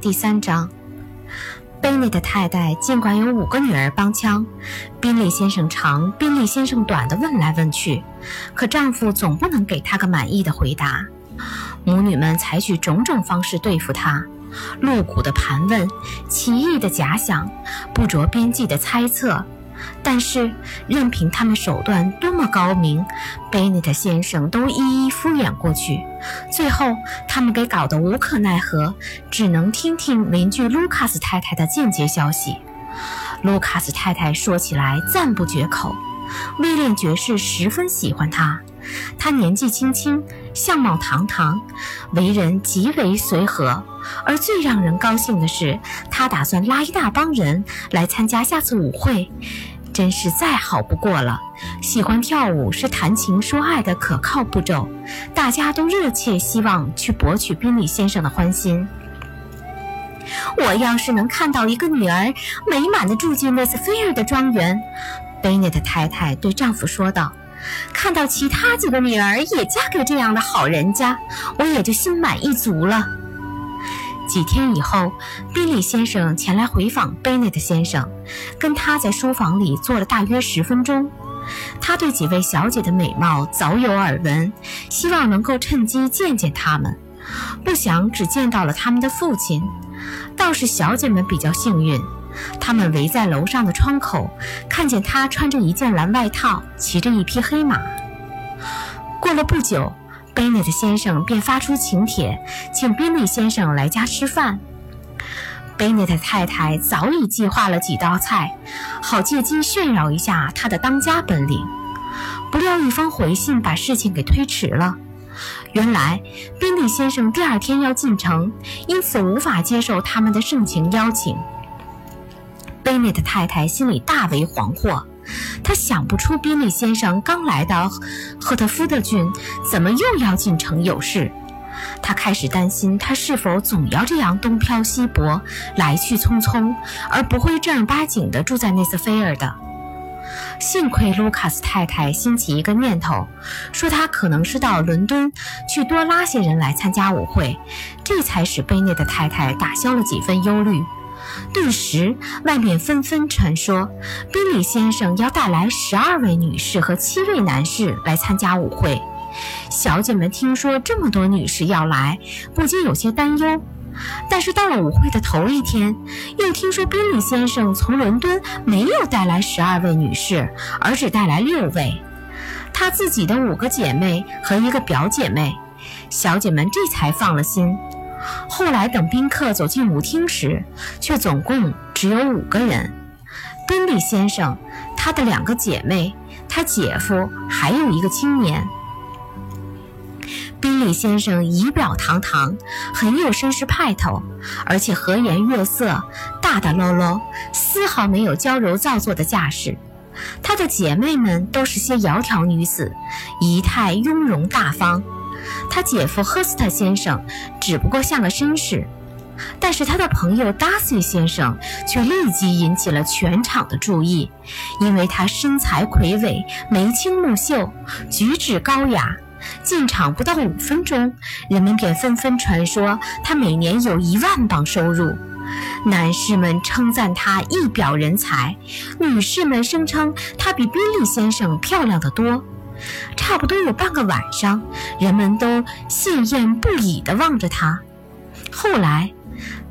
第三章。贝内的太太尽管有五个女儿帮腔，宾利先生长，宾利先生短的问来问去，可丈夫总不能给她个满意的回答。母女们采取种种方式对付她：露骨的盘问，奇异的假想，不着边际的猜测。但是，任凭他们手段多么高明，贝内特先生都一一敷衍过去。最后，他们给搞得无可奈何，只能听听邻居卢卡斯太太的间接消息。卢卡斯太太说起来赞不绝口，威廉爵士十分喜欢她。他年纪轻轻，相貌堂堂，为人极为随和。而最让人高兴的是，他打算拉一大帮人来参加下次舞会。真是再好不过了。喜欢跳舞是谈情说爱的可靠步骤，大家都热切希望去博取宾利先生的欢心。我要是能看到一个女儿美满的住进内斯菲尔的庄园，贝内特太太对丈夫说道：“看到其他几个女儿也嫁给这样的好人家，我也就心满意足了。”几天以后，宾利先生前来回访贝内特先生，跟他在书房里坐了大约十分钟。他对几位小姐的美貌早有耳闻，希望能够趁机见见他们，不想只见到了他们的父亲。倒是小姐们比较幸运，他们围在楼上的窗口，看见他穿着一件蓝外套，骑着一匹黑马。过了不久。贝内特先生便发出请帖，请宾利先生来家吃饭。贝内特太太早已计划了几道菜，好借机炫耀一下她的当家本领。不料一封回信把事情给推迟了。原来宾利先生第二天要进城，因此无法接受他们的盛情邀请。贝内特太太心里大为惶惑。他想不出宾利先生刚来到赫特福德郡，怎么又要进城有事。他开始担心他是否总要这样东漂西泊，来去匆匆，而不会正儿八经地住在内斯菲尔的。幸亏卢卡斯太太兴起一个念头，说他可能是到伦敦去多拉些人来参加舞会，这才使贝内的太太打消了几分忧虑。顿时，外面纷纷传说，宾利先生要带来十二位女士和七位男士来参加舞会。小姐们听说这么多女士要来，不禁有些担忧。但是到了舞会的头一天，又听说宾利先生从伦敦没有带来十二位女士，而只带来六位，他自己的五个姐妹和一个表姐妹。小姐们这才放了心。后来等宾客走进舞厅时，却总共只有五个人：宾利先生、他的两个姐妹、他姐夫，还有一个青年。宾利先生仪表堂堂，很有绅士派头，而且和颜悦色、大大喽啰，丝毫没有娇柔造作的架势。他的姐妹们都是些窈窕女子，仪态雍容大方。他姐夫赫斯特先生只不过像个绅士，但是他的朋友达西先生却立即引起了全场的注意，因为他身材魁伟，眉清目秀，举止高雅。进场不到五分钟，人们便纷纷传说他每年有一万镑收入。男士们称赞他一表人才，女士们声称他比宾利先生漂亮得多。差不多有半个晚上，人们都羡艳不已地望着他。后来，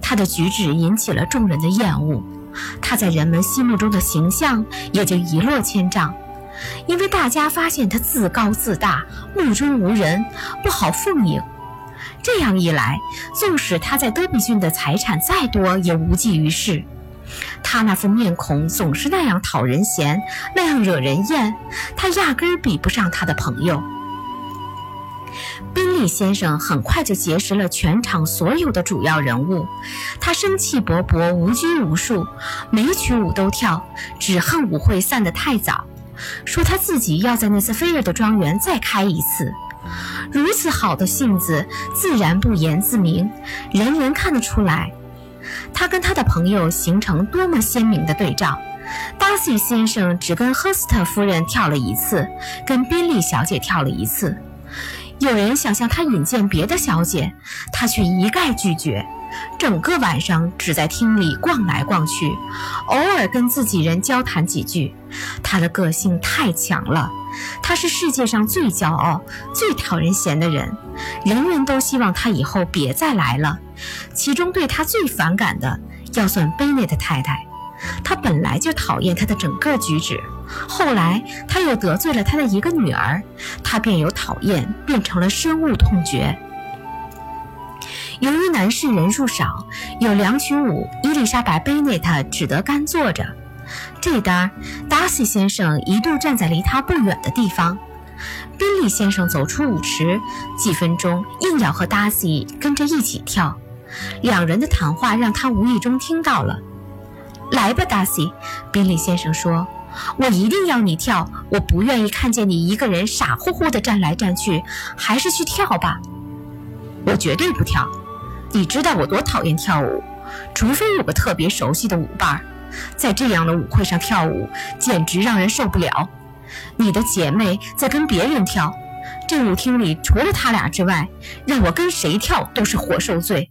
他的举止引起了众人的厌恶，他在人们心目中的形象也就一落千丈。因为大家发现他自高自大，目中无人，不好奉迎。这样一来，纵使他在德比郡的财产再多，也无济于事。他那副面孔总是那样讨人嫌，那样惹人厌，他压根儿比不上他的朋友。宾利先生很快就结识了全场所有的主要人物，他生气勃勃，无拘无束，每曲舞都跳，只恨舞会散得太早，说他自己要在内斯菲尔的庄园再开一次。如此好的性子，自然不言自明，人人看得出来。他跟他的朋友形成多么鲜明的对照！达西先生只跟赫斯特夫人跳了一次，跟宾利小姐跳了一次。有人想向他引荐别的小姐，他却一概拒绝。整个晚上只在厅里逛来逛去，偶尔跟自己人交谈几句。他的个性太强了，他是世界上最骄傲、最讨人嫌的人，人人都希望他以后别再来了。其中对他最反感的，要算贝内的太太。他本来就讨厌他的整个举止，后来他又得罪了他的一个女儿，他便由讨厌变成了深恶痛绝。由于男士人数少，有两群舞，伊丽莎白·贝内特只得干坐着。这单，达西先生一度站在离他不远的地方。宾利先生走出舞池，几分钟硬要和达西跟着一起跳。两人的谈话让他无意中听到了。来吧，达西，宾利先生说：“我一定要你跳，我不愿意看见你一个人傻乎乎地站来站去，还是去跳吧。”我绝对不跳。你知道我多讨厌跳舞，除非有个特别熟悉的舞伴儿，在这样的舞会上跳舞简直让人受不了。你的姐妹在跟别人跳，这舞厅里除了他俩之外，让我跟谁跳都是活受罪。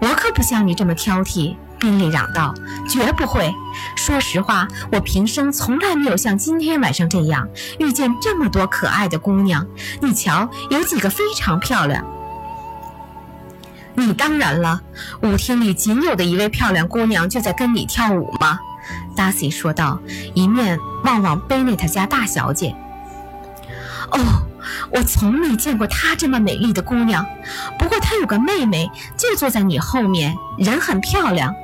我可不像你这么挑剔，宾利嚷道：“绝不会。说实话，我平生从来没有像今天晚上这样遇见这么多可爱的姑娘。你瞧，有几个非常漂亮。”你当然了，舞厅里仅有的一位漂亮姑娘就在跟你跳舞吗？达西说道，一面望望贝内特家大小姐。哦，我从没见过她这么美丽的姑娘。不过她有个妹妹，就坐在你后面，人很漂亮，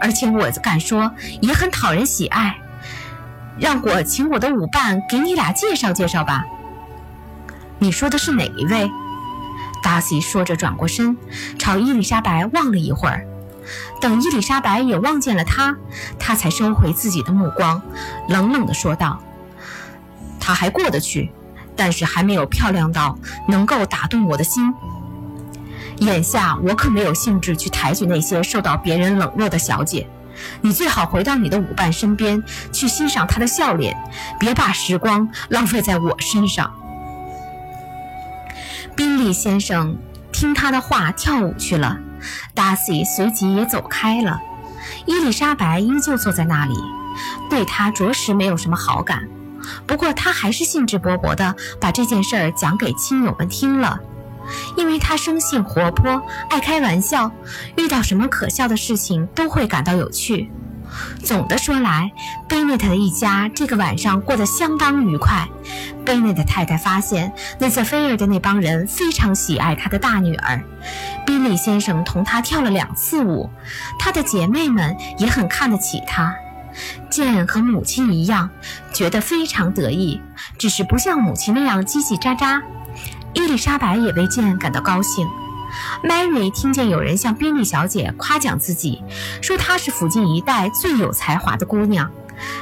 而且我敢说也很讨人喜爱。让我请我的舞伴给你俩介绍介绍吧。你说的是哪一位？达西说着，转过身，朝伊丽莎白望了一会儿。等伊丽莎白也望见了他，他才收回自己的目光，冷冷地说道：“他还过得去，但是还没有漂亮到能够打动我的心。眼下我可没有兴致去抬举那些受到别人冷落的小姐。你最好回到你的舞伴身边，去欣赏她的笑脸，别把时光浪费在我身上。”宾利先生听他的话跳舞去了，达西随即也走开了。伊丽莎白依旧坐在那里，对他着实没有什么好感。不过他还是兴致勃勃地把这件事儿讲给亲友们听了，因为他生性活泼，爱开玩笑，遇到什么可笑的事情都会感到有趣。总的说来，贝内特的一家这个晚上过得相当愉快。贝内特太太发现内瑟菲尔的那帮人非常喜爱他的大女儿。宾利先生同她跳了两次舞，她的姐妹们也很看得起她。剑和母亲一样，觉得非常得意，只是不像母亲那样叽叽喳喳。伊丽莎白也为剑感到高兴。Mary 听见有人向宾利小姐夸奖自己，说她是附近一带最有才华的姑娘。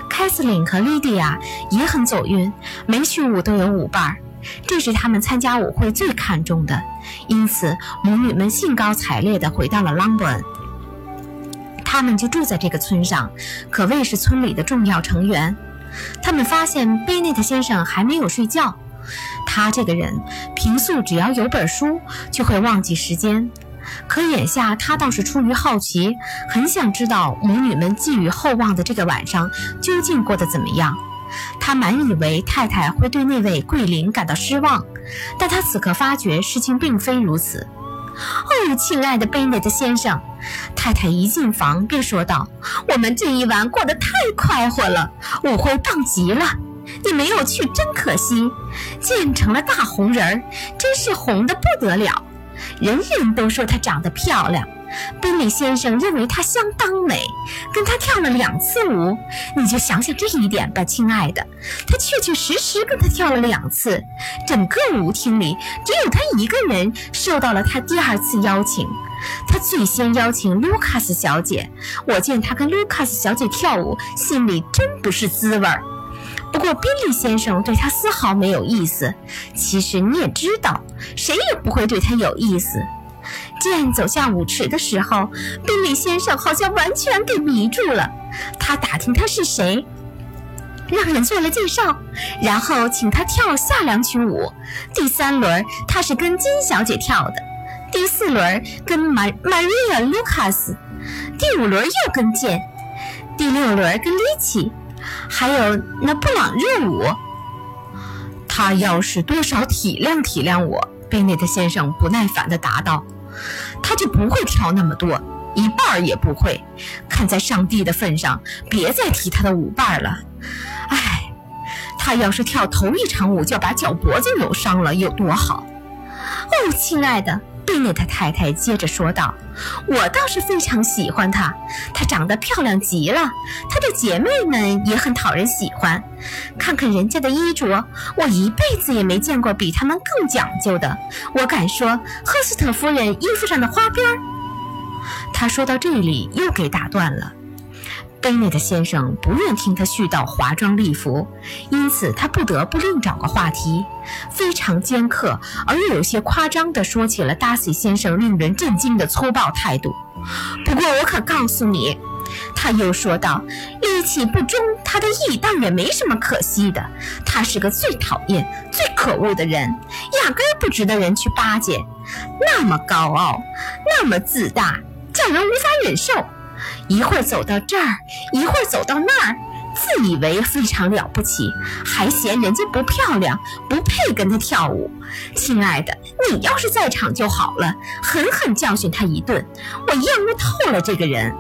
凯瑟琳和莉迪亚也很走运，每曲舞都有舞伴儿，这是他们参加舞会最看重的。因此，母女们兴高采烈地回到了朗伯恩。他们就住在这个村上，可谓是村里的重要成员。他们发现贝内特先生还没有睡觉。他这个人平素只要有本书就会忘记时间，可眼下他倒是出于好奇，很想知道母女们寄予厚望的这个晚上究竟过得怎么样。他满以为太太会对那位桂林感到失望，但他此刻发觉事情并非如此。哦，亲爱的贝内特先生，太太一进房便说道：“我们这一晚过得太快活了，舞会棒极了。”你没有去，真可惜。见成了大红人儿，真是红的不得了。人人都说她长得漂亮，宾利先生认为她相当美，跟她跳了两次舞。你就想想这一点吧，亲爱的，他确确实实跟她跳了两次。整个舞厅里只有他一个人受到了他第二次邀请。他最先邀请卢卡斯小姐，我见他跟卢卡斯小姐跳舞，心里真不是滋味儿。不过，宾利先生对他丝毫没有意思。其实你也知道，谁也不会对他有意思。剑走下舞池的时候，宾利先生好像完全给迷住了。他打听他是谁，让人做了介绍，然后请他跳下两曲舞。第三轮他是跟金小姐跳的，第四轮跟马 Maria Lucas，第五轮又跟剑，第六轮跟利奇，还有那布朗热舞。他要是多少体谅体谅我，贝内特先生不耐烦地答道，他就不会跳那么多，一半儿也不会。看在上帝的份上，别再提他的舞伴了。唉，他要是跳头一场舞就把脚脖子扭伤了，有多好？哦，亲爱的。贝内特太太接着说道：“我倒是非常喜欢她，她长得漂亮极了，她的姐妹们也很讨人喜欢。看看人家的衣着，我一辈子也没见过比他们更讲究的。我敢说，赫斯特夫人衣服上的花边儿。”他说到这里，又给打断了。贝内特先生不愿听他絮叨华装丽服，因此他不得不另找个话题，非常尖刻而又有些夸张地说起了达西先生令人震惊的粗暴态度。不过我可告诉你，他又说道，力气不忠，他的义倒也没什么可惜的。他是个最讨厌、最可恶的人，压根不值得人去巴结。那么高傲，那么自大，叫人无法忍受。一会儿走到这儿，一会儿走到那儿，自以为非常了不起，还嫌人家不漂亮，不配跟他跳舞。亲爱的，你要是在场就好了，狠狠教训他一顿。我厌恶透了这个人。